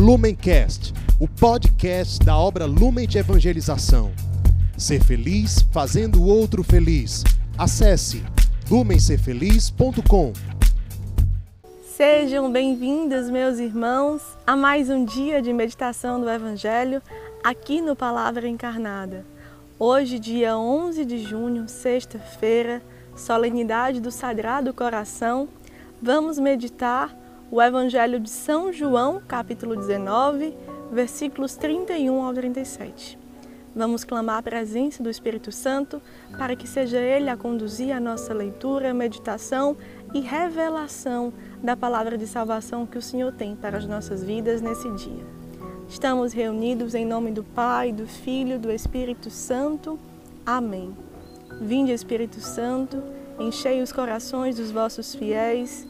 Lumencast, o podcast da obra Lumen de Evangelização. Ser feliz fazendo o outro feliz. Acesse lumencerfeliz.com. Sejam bem-vindos, meus irmãos, a mais um dia de meditação do Evangelho aqui no Palavra Encarnada. Hoje, dia 11 de junho, sexta-feira, solenidade do Sagrado Coração, vamos meditar o Evangelho de São João, capítulo 19, versículos 31 ao 37. Vamos clamar a presença do Espírito Santo para que seja Ele a conduzir a nossa leitura, meditação e revelação da palavra de salvação que o Senhor tem para as nossas vidas nesse dia. Estamos reunidos em nome do Pai, do Filho do Espírito Santo. Amém. Vinde, Espírito Santo, enchei os corações dos vossos fiéis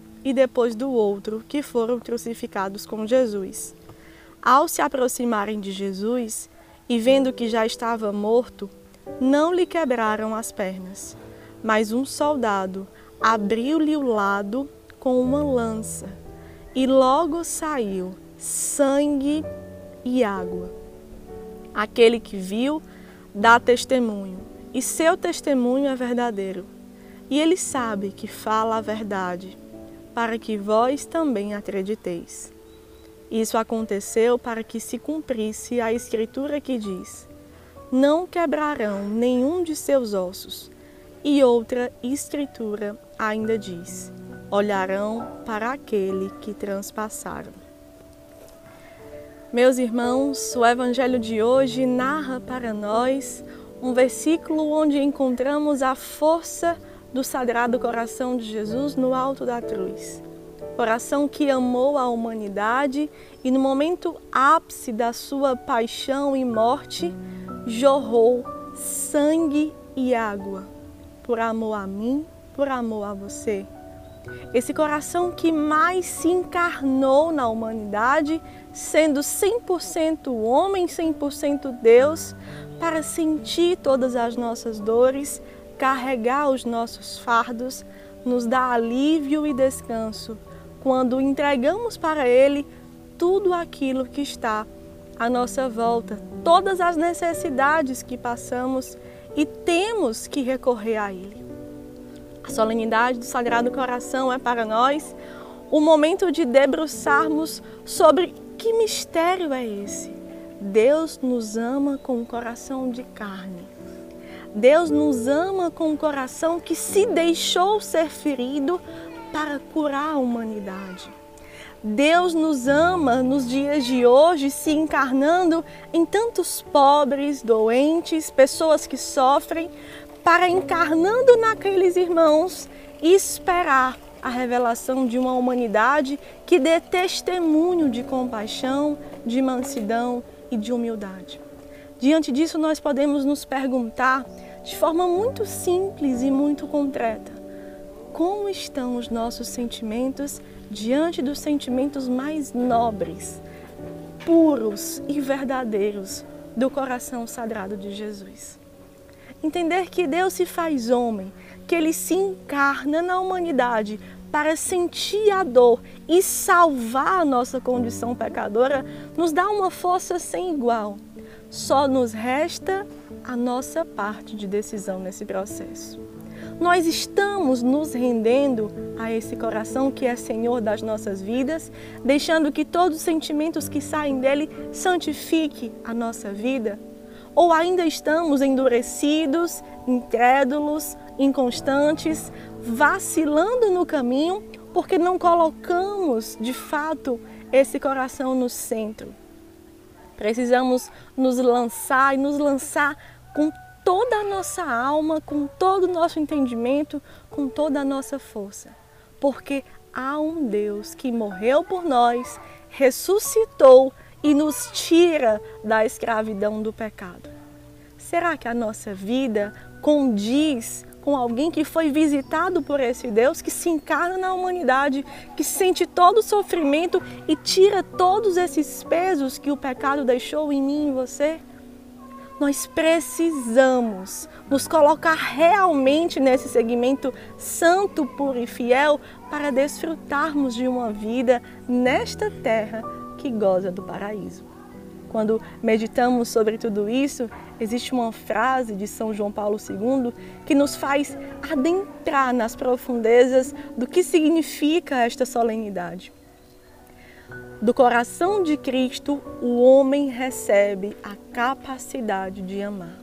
e depois do outro que foram crucificados com Jesus. Ao se aproximarem de Jesus e vendo que já estava morto, não lhe quebraram as pernas, mas um soldado abriu-lhe o lado com uma lança e logo saiu sangue e água. Aquele que viu dá testemunho, e seu testemunho é verdadeiro. E ele sabe que fala a verdade, para que vós também acrediteis. Isso aconteceu para que se cumprisse a escritura que diz: Não quebrarão nenhum de seus ossos. E outra escritura ainda diz: Olharão para aquele que transpassaram. Meus irmãos, o evangelho de hoje narra para nós um versículo onde encontramos a força do Sagrado Coração de Jesus no alto da cruz. Coração que amou a humanidade e no momento ápice da sua paixão e morte, jorrou sangue e água por amor a mim, por amor a você. Esse coração que mais se encarnou na humanidade, sendo 100% homem, 100% Deus, para sentir todas as nossas dores, carregar os nossos fardos, nos dá alívio e descanso quando entregamos para Ele tudo aquilo que está à nossa volta, todas as necessidades que passamos e temos que recorrer a Ele. A solenidade do Sagrado Coração é para nós o momento de debruçarmos sobre que mistério é esse. Deus nos ama com um coração de carne. Deus nos ama com um coração que se deixou ser ferido para curar a humanidade. Deus nos ama nos dias de hoje, se encarnando em tantos pobres, doentes, pessoas que sofrem, para encarnando naqueles irmãos esperar a revelação de uma humanidade que dê testemunho de compaixão, de mansidão e de humildade. Diante disso, nós podemos nos perguntar de forma muito simples e muito concreta: como estão os nossos sentimentos diante dos sentimentos mais nobres, puros e verdadeiros do coração sagrado de Jesus? Entender que Deus se faz homem, que ele se encarna na humanidade para sentir a dor e salvar a nossa condição pecadora, nos dá uma força sem igual. Só nos resta a nossa parte de decisão nesse processo. Nós estamos nos rendendo a esse coração que é Senhor das nossas vidas, deixando que todos os sentimentos que saem dele santifique a nossa vida? Ou ainda estamos endurecidos, incrédulos, inconstantes, vacilando no caminho porque não colocamos de fato esse coração no centro? Precisamos nos lançar e nos lançar com toda a nossa alma, com todo o nosso entendimento, com toda a nossa força. Porque há um Deus que morreu por nós, ressuscitou e nos tira da escravidão do pecado. Será que a nossa vida condiz com alguém que foi visitado por esse Deus, que se encarna na humanidade, que sente todo o sofrimento e tira todos esses pesos que o pecado deixou em mim e em você? Nós precisamos nos colocar realmente nesse segmento santo, puro e fiel para desfrutarmos de uma vida nesta terra que goza do paraíso. Quando meditamos sobre tudo isso, existe uma frase de São João Paulo II que nos faz adentrar nas profundezas do que significa esta solenidade. Do coração de Cristo, o homem recebe a capacidade de amar.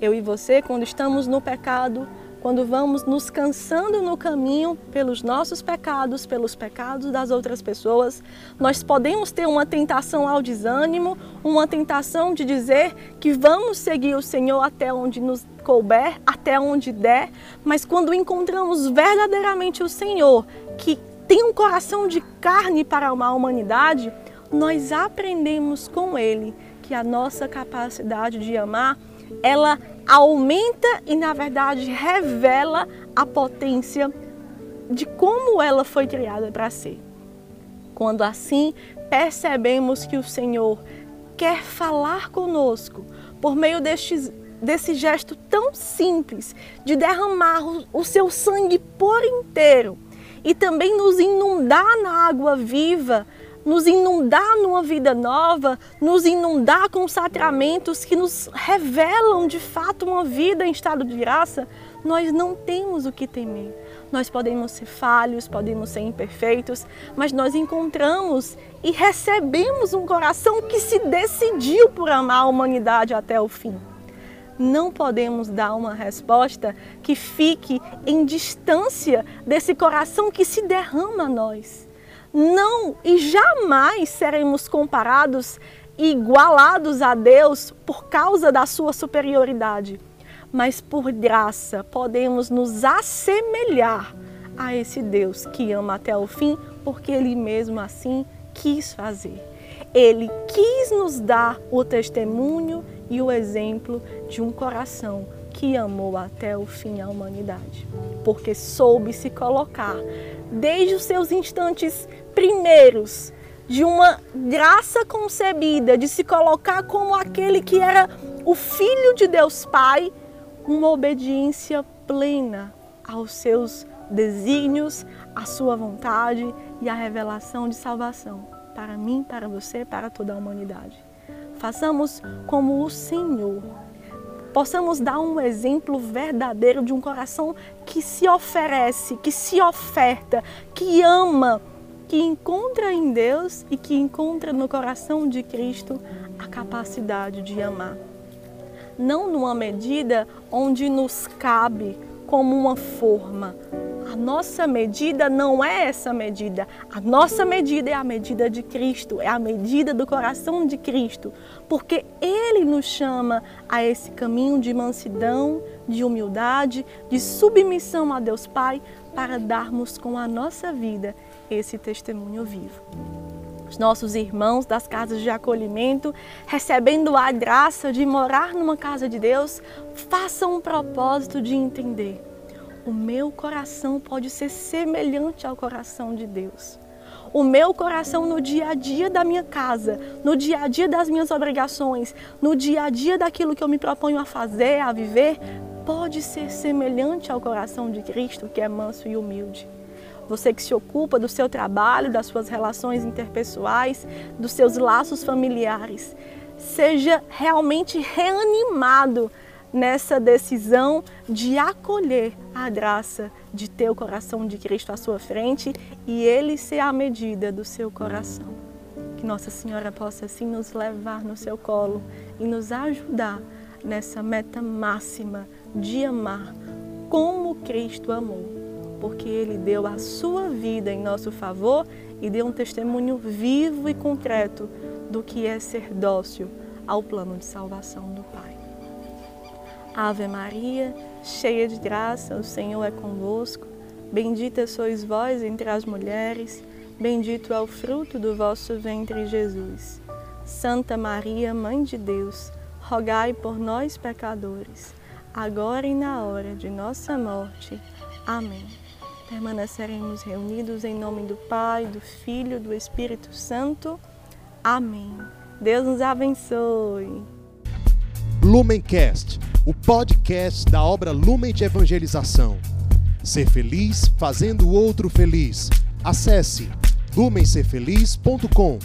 Eu e você, quando estamos no pecado, quando vamos nos cansando no caminho pelos nossos pecados, pelos pecados das outras pessoas, nós podemos ter uma tentação ao desânimo, uma tentação de dizer que vamos seguir o Senhor até onde nos couber, até onde der, mas quando encontramos verdadeiramente o Senhor, que tem um coração de carne para uma humanidade, nós aprendemos com Ele que a nossa capacidade de amar ela aumenta e, na verdade, revela a potência de como ela foi criada para ser. Quando assim percebemos que o Senhor quer falar conosco por meio deste, desse gesto tão simples de derramar o seu sangue por inteiro e também nos inundar na água viva nos inundar numa vida nova, nos inundar com sacramentos que nos revelam de fato uma vida em estado de graça, nós não temos o que temer. Nós podemos ser falhos, podemos ser imperfeitos, mas nós encontramos e recebemos um coração que se decidiu por amar a humanidade até o fim. Não podemos dar uma resposta que fique em distância desse coração que se derrama a nós não e jamais seremos comparados e igualados a Deus por causa da sua superioridade, mas por graça podemos nos assemelhar a esse Deus que ama até o fim, porque Ele mesmo assim quis fazer. Ele quis nos dar o testemunho e o exemplo de um coração que amou até o fim a humanidade, porque soube se colocar desde os seus instantes primeiros de uma graça concebida, de se colocar como aquele que era o Filho de Deus Pai, uma obediência plena aos seus desígnios, à sua vontade e à revelação de salvação para mim, para você, para toda a humanidade. Façamos como o Senhor. Possamos dar um exemplo verdadeiro de um coração que se oferece, que se oferta, que ama que encontra em Deus e que encontra no coração de Cristo a capacidade de amar. Não numa medida onde nos cabe como uma forma. A nossa medida não é essa medida. A nossa medida é a medida de Cristo, é a medida do coração de Cristo, porque Ele nos chama a esse caminho de mansidão, de humildade, de submissão a Deus Pai, para darmos com a nossa vida esse testemunho vivo. Os nossos irmãos das casas de acolhimento, recebendo a graça de morar numa casa de Deus, façam um propósito de entender: o meu coração pode ser semelhante ao coração de Deus. O meu coração no dia a dia da minha casa, no dia a dia das minhas obrigações, no dia a dia daquilo que eu me proponho a fazer, a viver, pode ser semelhante ao coração de Cristo, que é manso e humilde você que se ocupa do seu trabalho, das suas relações interpessoais, dos seus laços familiares. Seja realmente reanimado nessa decisão de acolher a graça de ter o coração de Cristo à sua frente e ele ser a medida do seu coração. Que Nossa Senhora possa assim nos levar no seu colo e nos ajudar nessa meta máxima de amar como Cristo amou, porque ele deu a sua vida em nosso favor e deu um testemunho vivo e concreto do que é ser dócil ao plano de salvação do Pai. Ave Maria, cheia de graça, o Senhor é convosco. Bendita sois vós entre as mulheres, bendito é o fruto do vosso ventre, Jesus. Santa Maria, Mãe de Deus, rogai por nós, pecadores, agora e na hora de nossa morte. Amém. Permaneceremos reunidos em nome do Pai, do Filho do Espírito Santo. Amém. Deus nos abençoe. Lumencast, o podcast da obra Lumen de Evangelização. Ser feliz fazendo o outro feliz. Acesse lumencerfeliz.com.